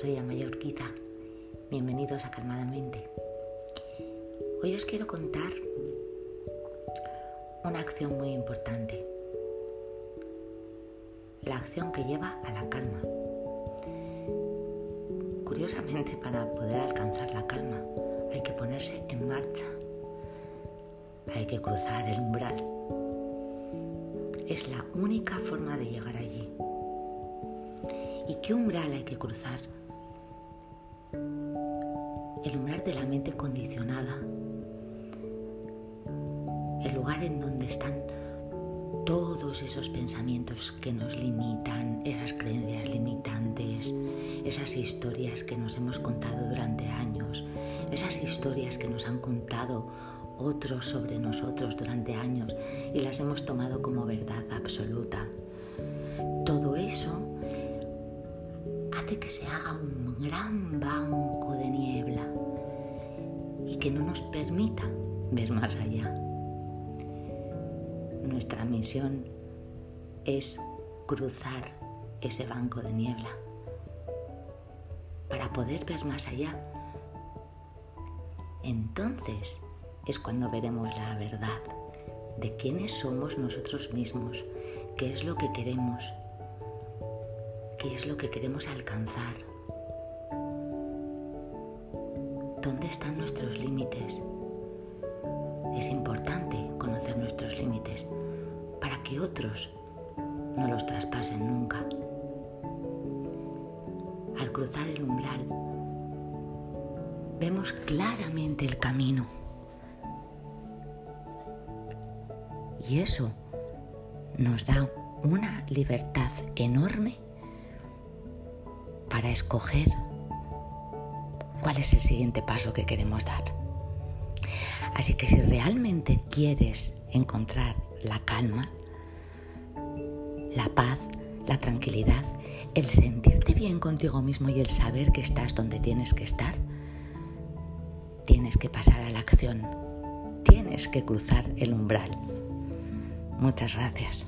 soy Amayorquita. Bienvenidos a Calmadamente. Hoy os quiero contar una acción muy importante. La acción que lleva a la calma. Curiosamente, para poder alcanzar la calma hay que ponerse en marcha. Hay que cruzar el umbral. Es la única forma de llegar allí. ¿Y qué umbral hay que cruzar? El umbral de la mente condicionada. El lugar en donde están todos esos pensamientos que nos limitan, esas creencias limitantes, esas historias que nos hemos contado durante años, esas historias que nos han contado otros sobre nosotros durante años y las hemos tomado como verdad absoluta. Que se haga un gran banco de niebla y que no nos permita ver más allá. Nuestra misión es cruzar ese banco de niebla para poder ver más allá. Entonces es cuando veremos la verdad de quiénes somos nosotros mismos, qué es lo que queremos, qué es lo que queremos alcanzar, dónde están nuestros límites. Es importante conocer nuestros límites para que otros no los traspasen nunca. Al cruzar el umbral, vemos claramente el camino. Y eso nos da una libertad enorme para escoger cuál es el siguiente paso que queremos dar. Así que si realmente quieres encontrar la calma, la paz, la tranquilidad, el sentirte bien contigo mismo y el saber que estás donde tienes que estar, tienes que pasar a la acción, tienes que cruzar el umbral. Muchas gracias.